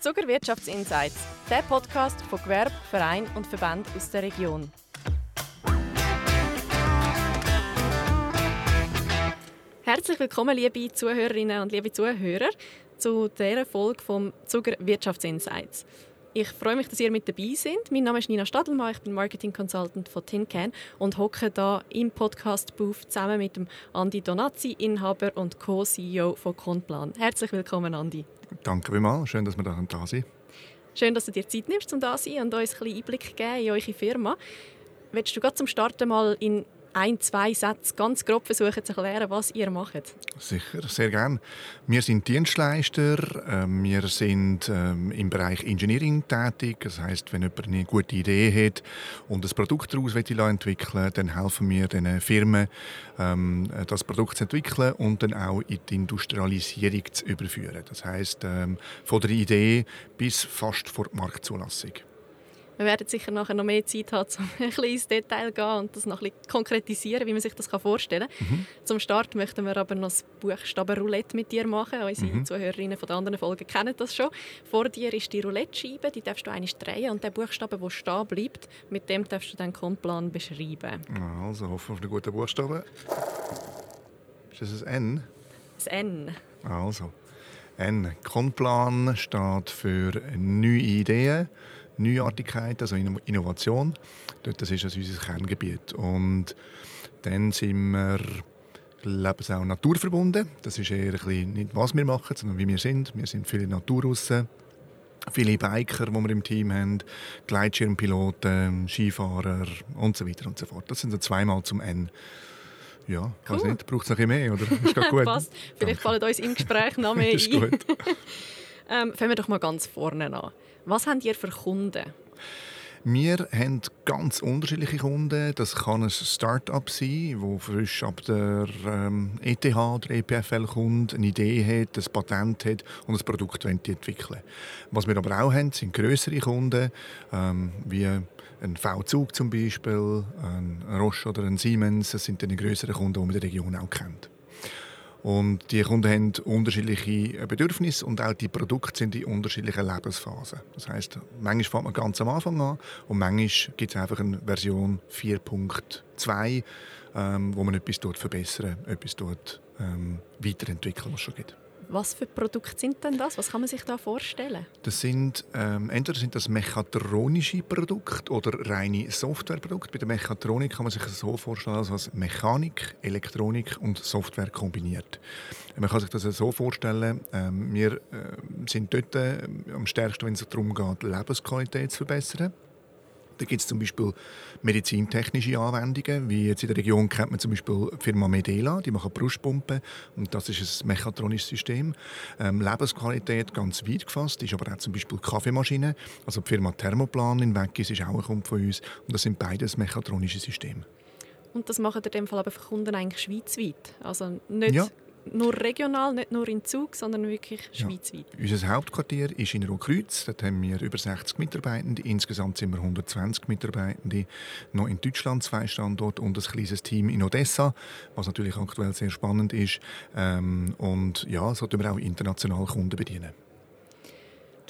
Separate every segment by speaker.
Speaker 1: Zuger Wirtschaftsinsights, der Podcast von Gewerbe, Verein und Verband aus der Region. Herzlich willkommen, liebe Zuhörerinnen und liebe Zuhörer, zu dieser Folge vom Zuger Wirtschaftsinsights. Ich freue mich, dass ihr mit dabei seid. Mein Name ist Nina Stadelmann, ich bin Marketing Consultant von TinCan und hocke da im Podcast Booth zusammen mit dem Andi Donazzi, Inhaber und Co-CEO von Conplan. Herzlich willkommen, Andi.
Speaker 2: Danke vielmals, schön, dass wir da da sind.
Speaker 1: Schön, dass du dir Zeit nimmst, um da zu sein und uns ein bisschen Einblick geben in eure Firma. Willst du gerade zum Starten mal in ein, zwei Sätze ganz grob versuchen zu erklären, was ihr macht?
Speaker 2: Sicher, sehr gerne. Wir sind Dienstleister, ähm, wir sind ähm, im Bereich Engineering tätig. Das heißt, wenn jemand eine gute Idee hat und ein Produkt daraus entwickeln dann helfen wir den Firmen, ähm, das Produkt zu entwickeln und dann auch in die Industrialisierung zu überführen. Das heißt, von der Idee bis fast vor die Marktzulassung.
Speaker 1: Wir werden sicher nachher noch mehr Zeit haben, um ein bisschen ins Detail zu gehen und das noch ein bisschen konkretisieren, wie man sich das vorstellen kann. Mhm. Zum Start möchten wir aber noch das Buchstabenroulette mit dir machen. Unsere mhm. Zuhörerinnen von den anderen Folgen kennen das schon. Vor dir ist die Roulette-Scheibe, die darfst du einmal drehen und der Buchstabe, der stehen bleibt, mit dem darfst du den Komplan beschreiben.
Speaker 2: Also, hoffen auf einen guten Buchstaben. Ist das ein N?
Speaker 1: Das N.
Speaker 2: Also, N. Komplan steht für neue Ideen. Neuartigkeit, also Innovation. Das ist also unser Kerngebiet. Und dann sind wir glaube auch naturverbunden. Das ist eher ein bisschen nicht, was wir machen, sondern wie wir sind. Wir sind viele Natur viele Biker, die wir im Team haben, Gleitschirmpiloten, Skifahrer und so weiter und so fort. Das sind so zweimal zum N. Ja, cool. weiß nicht, braucht es noch ein bisschen mehr, oder?
Speaker 1: Ist gut? Passt. Vielleicht fallen uns im Gespräch noch mehr ein. ist gut. ähm, fangen wir doch mal ganz vorne an. Was habt ihr für Kunden?
Speaker 2: Wir haben ganz unterschiedliche Kunden. Das kann ein Start-up sein, das frisch ab der ähm, ETH oder EPFL kommt, eine Idee hat, ein Patent hat und ein Produkt entwickeln Was wir aber auch haben, sind größere Kunden, ähm, wie ein V-Zug zum Beispiel, ein Roche oder ein Siemens. Das sind die größeren Kunden, die man in der Region auch kennt. Und die Kunden haben unterschiedliche Bedürfnisse und auch die Produkte sind in unterschiedlichen Lebensphasen. Das heißt, manchmal fängt man ganz am Anfang an und manchmal gibt es einfach eine Version 4.2, ähm, wo man etwas dort verbessern, etwas dort ähm, weiterentwickeln, was schon gibt.
Speaker 1: Was für Produkte sind denn das? Was kann man sich da vorstellen?
Speaker 2: Das sind ähm, entweder sind das mechatronische Produkte oder reine Softwareprodukte. Bei der Mechatronik kann man sich das so vorstellen, als Mechanik, Elektronik und Software kombiniert. Man kann sich das so vorstellen, ähm, wir äh, sind dort äh, am stärksten, wenn es darum geht, Lebensqualität zu verbessern. Da gibt es zum Beispiel medizintechnische Anwendungen, wie jetzt in der Region kennt man zum Beispiel die Firma Medela, die machen Brustpumpen und das ist ein mechatronisches System. Ähm, Lebensqualität ganz weit gefasst, ist aber auch zum Beispiel Kaffeemaschine, also die Firma Thermoplan in Weggis ist auch ein Kunde von uns und das sind beides mechatronische Systeme.
Speaker 1: Und das machen in dem Fall aber für Kunden eigentlich schweizweit? Also nicht ja nur regional, nicht nur in Zug, sondern wirklich schweizweit.
Speaker 2: Ja. Unser Hauptquartier ist in Rotkreuz. Dort haben wir über 60 Mitarbeitende. Insgesamt sind wir 120 Mitarbeitende. Noch in Deutschland zwei Standorte und ein kleines Team in Odessa, was natürlich aktuell sehr spannend ist. Ähm, und ja, so tun wir auch international Kunden bedienen.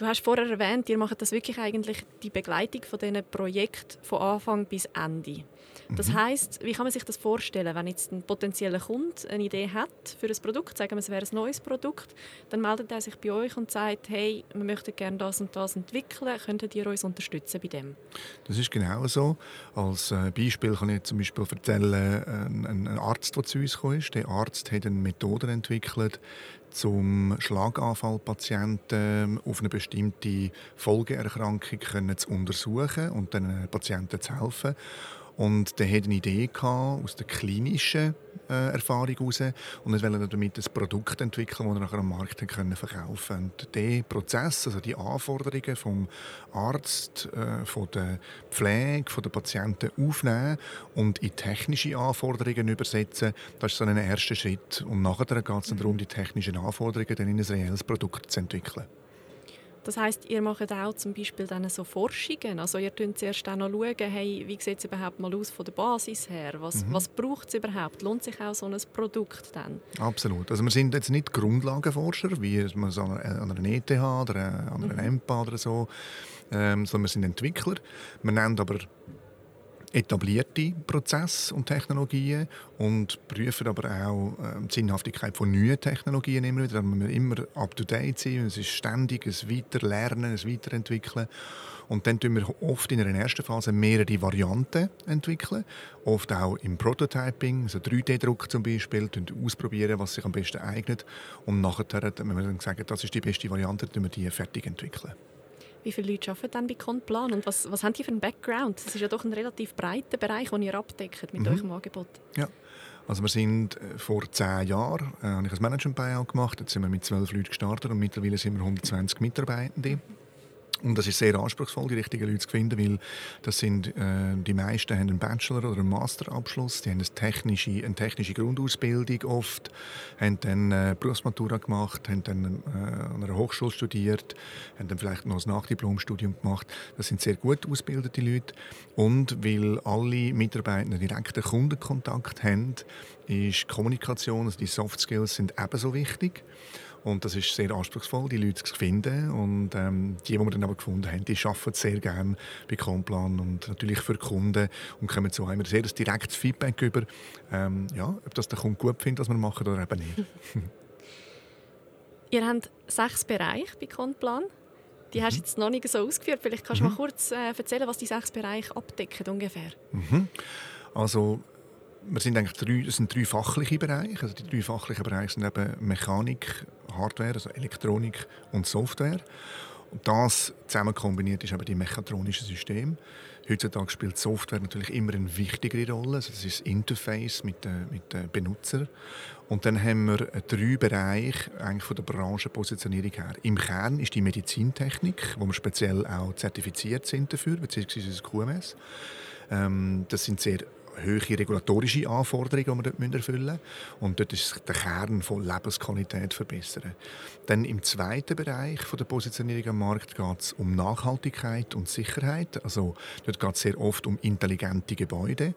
Speaker 1: Du hast vorher erwähnt, ihr macht das wirklich eigentlich die Begleitung von diesen Projekten von Anfang bis Ende. Das mhm. heißt, wie kann man sich das vorstellen, wenn jetzt ein potenzieller Kunde eine Idee hat für ein Produkt, sagen wir, es wäre ein neues Produkt, dann meldet er sich bei euch und sagt, hey, wir möchten gerne das und das entwickeln, könntet ihr uns unterstützen bei dem?
Speaker 2: Das ist genau so. Als äh, Beispiel kann ich zum Beispiel erzählen, ein, Arzt, der zu uns kam, der Arzt hat eine Methode entwickelt, zum Schlaganfallpatienten auf eine bestimmte Folgeerkrankung zu untersuchen und den Patienten zu helfen. Und der hatte eine Idee aus der klinischen äh, Erfahrung heraus und er wollte damit ein Produkt entwickeln, das er nachher am Markt können verkaufen Und der Prozess, also die Anforderungen vom Arzt, äh, von der Pflege, von den Patienten aufnehmen und in technische Anforderungen übersetzen, das ist so ein erster Schritt. Und nachher geht es dann darum, die technischen Anforderungen dann in ein reelles Produkt zu entwickeln.
Speaker 1: Das heißt, ihr macht auch zum Beispiel dann so Forschungen. Also ihr schaut zuerst auch noch schauen, hey, wie sieht es überhaupt mal aus von der Basis her? Was, mhm. was braucht es überhaupt? Lohnt sich auch so ein Produkt dann?
Speaker 2: Absolut. Also wir sind jetzt nicht Grundlagenforscher, wie man so an einer ETH oder an einer mhm. EMPA oder so, ähm, sondern wir sind Entwickler. Wir nennen aber etablierte Prozesse und Technologien und prüfen aber auch äh, die Sinnhaftigkeit von neuen Technologien immer wieder. Da müssen wir immer up-to-date sein. Es ist ständig ein Weiterlernen, ein Weiterentwickeln. Und dann entwickeln wir oft in einer ersten Phase mehrere Varianten entwickeln. Oft auch im Prototyping, also 3D-Druck zum Beispiel, ausprobieren, was sich am besten eignet. Und nachher, wenn wir dann sagen, das ist die beste Variante, dann wir die fertig entwickeln.
Speaker 1: Wie viele Leute arbeiten dann bei Contplan und was, was haben die für einen Background? Das ist ja doch ein relativ breiter Bereich, den ihr abdeckt mit mhm. eurem Angebot.
Speaker 2: Ja. Also wir sind äh, vor zehn Jahren äh, habe ich ein Management-Buyout gemacht. Jetzt sind wir mit zwölf Leuten gestartet und mittlerweile sind wir 120 Mitarbeitende. Und das ist sehr anspruchsvoll, die richtigen Leute zu finden, weil das sind, äh, die meisten haben einen Bachelor- oder einen Masterabschluss, die haben eine technische, eine technische Grundausbildung oft, haben dann äh, Berufsmatura gemacht, haben dann äh, an einer Hochschule studiert, haben dann vielleicht noch ein Nachdiplomstudium gemacht. Das sind sehr gut ausgebildete Leute. Und weil alle Mitarbeiter direkten Kundenkontakt haben, ist Kommunikation, also die Soft Skills sind ebenso wichtig. Und das ist sehr anspruchsvoll, die Leute zu finden. Und ähm, die, die wir dann aber gefunden haben, die arbeiten sehr gerne bei Complan und natürlich für Kunden und kommen so immer sehr direktes Feedback über, ähm, ja, ob das der Kunde gut findet, was wir machen oder eben nicht.
Speaker 1: Ihr habt sechs Bereiche bei Complan. Die hast du mhm. jetzt noch nicht so ausgeführt. Vielleicht kannst du mhm. mal kurz äh, erzählen, was die sechs Bereiche abdecken ungefähr.
Speaker 2: Mhm. Also wir sind eigentlich drei, es sind drei fachliche Bereiche. Also die drei fachlichen Bereiche sind eben Mechanik, Hardware, also Elektronik und Software. Und das zusammen kombiniert ist eben die mechatronische System. Heutzutage spielt Software natürlich immer eine wichtigere Rolle. Also das ist das Interface mit den, mit den Benutzern. Und dann haben wir drei Bereiche eigentlich von der Branchenpositionierung her. Im Kern ist die Medizintechnik, wo wir speziell auch zertifiziert sind dafür, beziehungsweise das QMS. Ähm, das sind sehr hohe regulatorische Anforderungen, die wir dort erfüllen müssen. Und dort ist der Kern von Lebensqualität verbessern. Dann im zweiten Bereich von der Positionierung am Markt geht es um Nachhaltigkeit und Sicherheit. Also dort geht es sehr oft um intelligente Gebäude.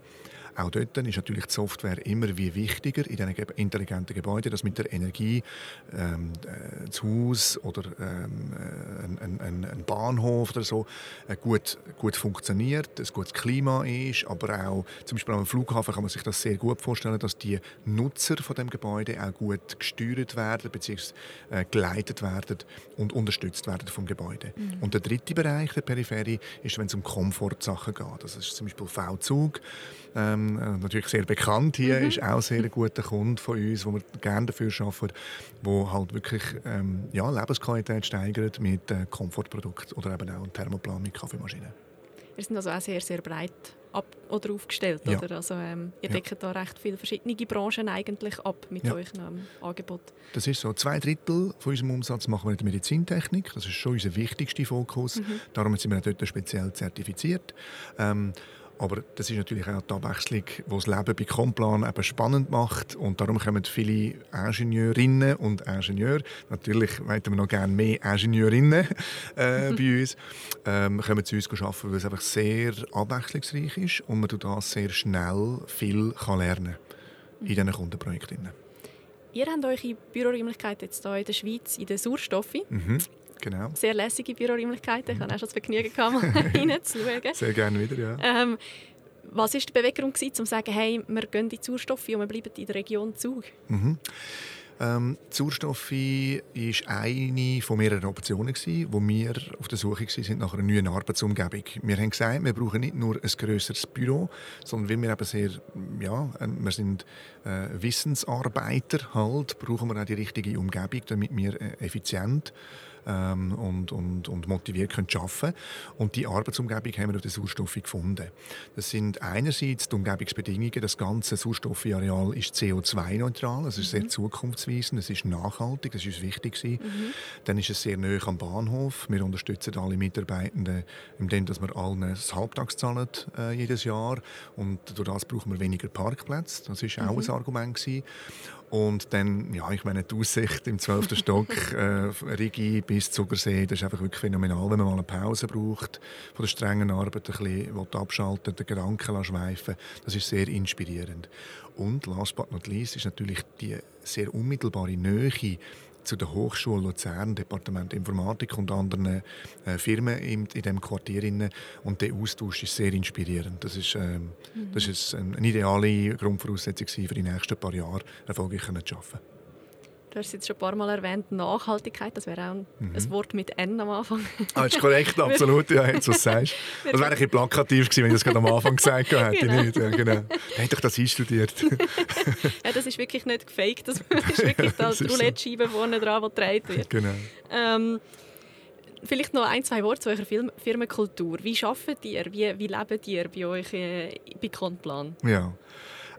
Speaker 2: Auch dort ist natürlich die Software immer wie wichtiger in diesen intelligenten Gebäuden, dass mit der Energie ähm, äh, das Haus oder ähm, äh, ein, ein, ein, Bahnhof oder so äh, gut, gut funktioniert, ein gutes Klima ist, aber auch zum Beispiel am Flughafen kann man sich das sehr gut vorstellen, dass die Nutzer von dem Gebäude auch gut gesteuert werden bzw. Äh, geleitet werden und unterstützt werden vom Gebäude. Mhm. Und der dritte Bereich der Peripherie ist, wenn es um Komfortsachen geht. Das ist zum Beispiel V-Zug. Ähm, äh, natürlich sehr bekannt hier, mhm. ist auch sehr ein guter Kunde von uns, wo wir gerne dafür arbeiten, wo halt wirklich ähm, ja, Lebensqualität steigert mit äh, Komfortprodukten oder eben auch Thermoplan mit Kaffeemaschinen.
Speaker 1: Wir sind also auch sehr, sehr breit ab oder aufgestellt. Ja. Oder? Also, ähm, ihr deckt ja. da recht viele verschiedene Branchen eigentlich ab mit ja. eurem ähm, Angebot.
Speaker 2: Das ist so. Zwei Drittel von unserem Umsatz machen wir in der Medizintechnik. Das ist schon unser wichtigster Fokus. Mhm. Darum sind wir dort speziell zertifiziert. Ähm, aber das ist natürlich auch die Abwechslung, die das Leben bei Complan eben spannend macht. Und darum kommen viele Ingenieurinnen und Ingenieure, natürlich möchten wir noch gerne mehr Ingenieurinnen äh, mhm. bei uns, ähm, kommen zu uns arbeiten, weil es einfach sehr abwechslungsreich ist und man das sehr schnell viel kann lernen in diesen Kundenprojekten.
Speaker 1: Ihr habt eure Büroräumlichkeiten jetzt hier in der Schweiz in den Sauerstoffen. Mhm.
Speaker 2: Genau.
Speaker 1: Sehr lässige Büroräumlichkeiten. Ich hatte auch schon das Vergnügen, reinzuschauen.
Speaker 2: Sehr gerne wieder, ja.
Speaker 1: Ähm, was war die Beweggrund, um zu sagen, hey, wir gehen in die Sauerstoffe und wir bleiben in der Region Zug?
Speaker 2: Mhm. Ähm, Sauerstoff war eine von mehreren Optionen, wo wir auf der Suche waren nach einer neuen Arbeitsumgebung. Wir haben gesagt, wir brauchen nicht nur ein grösseres Büro, sondern weil wir eben sehr, ja, wir sind äh, Wissensarbeiter halt, brauchen wir auch die richtige Umgebung, damit wir äh, effizient ähm, und, und, und motiviert können arbeiten Und die Arbeitsumgebung haben wir auf der Sauerstoffe gefunden. Das sind einerseits die Umgebungsbedingungen. Das ganze Sauerstoffareal ist CO2-neutral, also ist sehr mhm. zukunftsweisend, es ist nachhaltig, das ist uns wichtig. Mhm. Dann ist es sehr nah am Bahnhof. Wir unterstützen alle Mitarbeitenden, indem wir allen das Halbtags zahlen äh, jedes Jahr. Und durch das brauchen wir weniger Parkplätze. Das ist auch mhm. ein Argument gewesen. Und dann, ja, ich meine, die Aussicht im 12. Stock, äh, Rigi bis Zugersee, das ist einfach wirklich phänomenal, wenn man mal eine Pause braucht von der strengen Arbeit, ein bisschen abschalten, den Gedanken schweifen. Das ist sehr inspirierend. Und last but not least ist natürlich die sehr unmittelbare Nähe zu der Hochschule Luzern, Departement Informatik und anderen äh, Firmen in, in diesem Quartier. Und der Austausch ist sehr inspirierend. Das ist, äh, mhm. das ist eine ideale Grundvoraussetzung für die nächsten paar Jahre erfolgreich zu arbeiten.
Speaker 1: Du hast es jetzt schon ein paar Mal erwähnt, Nachhaltigkeit, das wäre auch ein, mhm. ein Wort mit N am Anfang.
Speaker 2: Ah, ist korrekt, absolut, ja, jetzt, was sagst. Das wäre ein bisschen plakativ gewesen, wenn ich das gerade am Anfang gesagt hätte. Genau. Nicht. Ja, genau. Hätte ich das einstudiert.
Speaker 1: ja, das ist wirklich nicht gefaked, das ist wirklich da die Roulette-Scheibe vorne dran, die getragen wird.
Speaker 2: Genau.
Speaker 1: Ähm, vielleicht noch ein, zwei Worte zu eurer Firmenkultur. Wie arbeitet ihr, wie, wie lebt ihr bei euch äh, bei Contplan?
Speaker 2: Ja,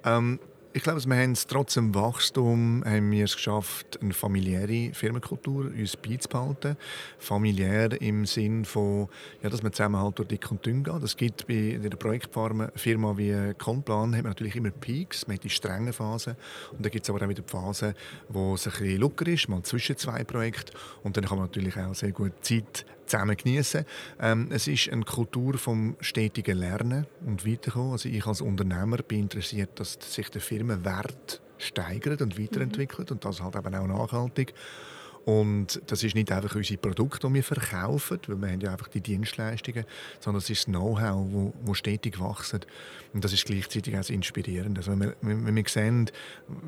Speaker 2: ähm, ich glaube, wir haben es trotz dem Wachstum haben wir es geschafft, eine familiäre Firmenkultur uns beizubehalten. Familiär im Sinn von, ja, dass man zusammen halt durch dick und dünn geht. Das gibt bei einer Projektfirma wie Complan hat man natürlich immer Peaks, man hat die strengen Phasen und dann gibt es aber auch wieder Phasen, wo es ein bisschen locker ist, mal zwischen zwei Projekten und dann kann man natürlich auch sehr gut Zeit zusammen genießen. Ähm, es ist eine Kultur vom stetigen Lernen und Weiterkommen. Also ich als Unternehmer bin interessiert, dass sich der Firmenwert steigert und weiterentwickelt mhm. und das halt eben auch nachhaltig. Und das ist nicht einfach unsere Produkte, die wir verkaufen, weil wir haben ja einfach die Dienstleistungen, sondern es ist das Know-how, wo, wo stetig wächst. Und das ist gleichzeitig auch inspirierend. Also wenn, wir, wenn wir sehen,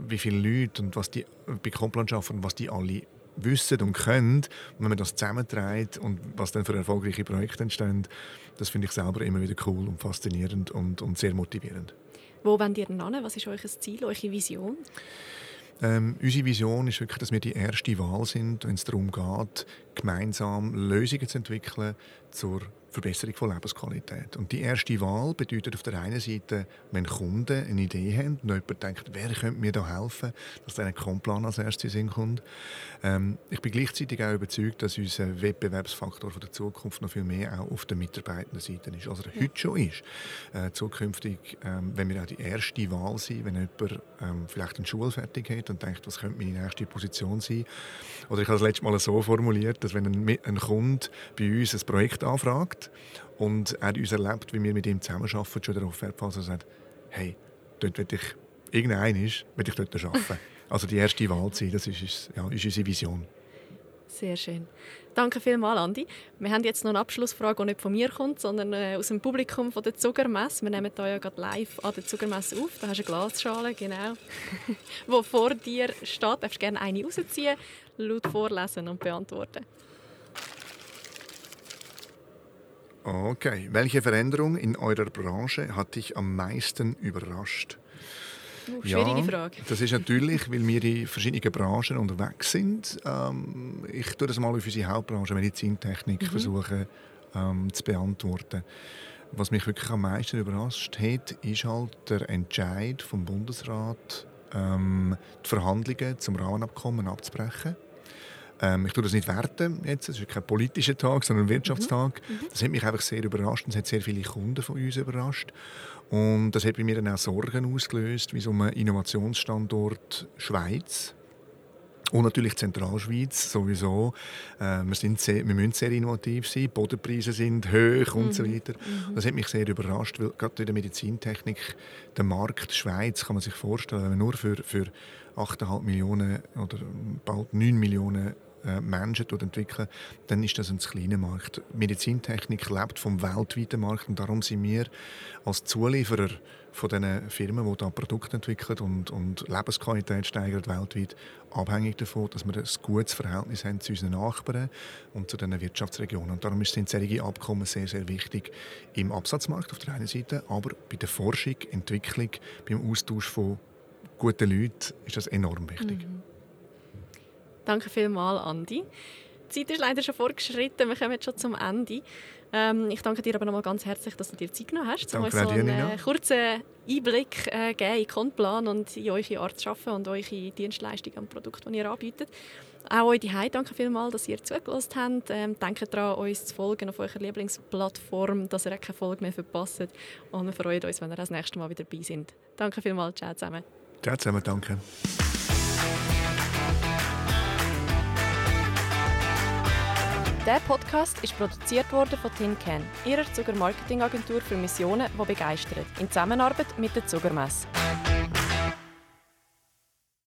Speaker 2: wie viele Leute und was die bei Complan und was die alle wissen und können, wenn man das zusammenträgt und was dann für erfolgreiche Projekte entstehen, das finde ich selber immer wieder cool und faszinierend und, und sehr motivierend.
Speaker 1: Wo wollt ihr denn hin? Was ist euer Ziel, eure Vision?
Speaker 2: Ähm, unsere Vision ist wirklich, dass wir die erste Wahl sind, wenn es darum geht, gemeinsam Lösungen zu entwickeln zur Verbesserung von Lebensqualität. Und die erste Wahl bedeutet auf der einen Seite, wenn Kunden eine Idee haben und jemand denkt, wer könnte mir da helfen, dass dann ein Komplan als erstes in kommt. Ähm, ich bin gleichzeitig auch überzeugt, dass unser Wettbewerbsfaktor von der Zukunft noch viel mehr auch auf der Mitarbeiterseite ist, als er ja. heute schon ist. Äh, zukünftig, ähm, wenn wir auch die erste Wahl sind, wenn jemand ähm, vielleicht eine Schule fertig hat und denkt, was könnte meine nächste Position sein. Oder ich habe das letzte Mal so formuliert, dass wenn ein, ein Kunde bei uns ein Projekt anfragt, und er uns erlebt, wie wir mit ihm zusammenarbeiten, schon darauf Offertphase sagt, hey, dort will ich, irgendein ist, will ich dort arbeiten. also die erste Wahl sein, das ist, ja, ist unsere Vision.
Speaker 1: Sehr schön. Danke vielmals, Andi. Wir haben jetzt noch eine Abschlussfrage, die nicht von mir kommt, sondern äh, aus dem Publikum von der Zuckermesse. Wir nehmen hier ja gerade live an der Zuckermesse auf. Da hast du eine Glasschale, genau, die vor dir steht. Du darfst gerne eine rausziehen, laut vorlesen und beantworten.
Speaker 2: Okay. Welche Veränderung in eurer Branche hat dich am meisten überrascht?
Speaker 1: Uh, schwierige ja, Frage.
Speaker 2: Das ist natürlich, weil wir in verschiedenen Branchen unterwegs sind. Ähm, ich tue das mal auf unsere Hauptbranche Medizintechnik mhm. versuchen ähm, zu beantworten. Was mich wirklich am meisten überrascht hat, ist halt der Entscheid vom Bundesrat, ähm, die Verhandlungen zum Rahmenabkommen abzubrechen. Ähm, ich tue das nicht werten jetzt, es ist kein politischer Tag, sondern ein Wirtschaftstag. Mhm. mhm. Das hat mich einfach sehr überrascht und es hat sehr viele Kunden von uns überrascht. Und das hat bei mir dann auch Sorgen ausgelöst, wie so ein Innovationsstandort Schweiz und natürlich Zentralschweiz sowieso. Äh, wir, sind sehr, wir müssen sehr innovativ sein, Bodenpreise sind hoch und mhm. so weiter. Mhm. Das hat mich sehr überrascht, weil gerade in der Medizintechnik, der Markt Schweiz, kann man sich vorstellen, wenn man nur für, für 8,5 Millionen oder bald 9 Millionen Menschen entwickeln, dann ist das ein kleiner Markt. Medizintechnik lebt vom weltweiten Markt und darum sind wir als Zulieferer von diesen Firmen, die da Produkte entwickeln und, und Lebensqualität steigern weltweit, abhängig davon, dass wir ein gutes Verhältnis haben zu unseren Nachbarn und zu diesen Wirtschaftsregionen. Und darum sind solche Abkommen sehr, sehr wichtig im Absatzmarkt auf der einen Seite, aber bei der Forschung, Entwicklung, beim Austausch von guten Leuten ist das enorm wichtig. Mhm.
Speaker 1: Danke vielmals, Andi. Die Zeit ist leider schon vorgeschritten, wir kommen jetzt schon zum Ende. Ähm, ich danke dir aber nochmal ganz herzlich, dass du dir Zeit genommen hast, um uns so einen äh, kurzen Einblick äh, geben in Konplan und in eure Art zu arbeiten und eure Dienstleistungen und Produkte, die ihr anbietet. Auch euch die danke vielmals, dass ihr zugelassen habt. Ähm, denkt daran, uns zu folgen auf eurer Lieblingsplattform, dass ihr keine Folge mehr verpasst. Und wir freuen uns, wenn ihr das nächste Mal wieder dabei sind. Danke vielmals, ciao zusammen.
Speaker 2: Ciao zusammen, danke.
Speaker 1: Der Podcast ist produziert worden von Tin Can, ihrer Zucker Marketing Agentur für Missionen, die begeistert, in Zusammenarbeit mit der Zuckermesse.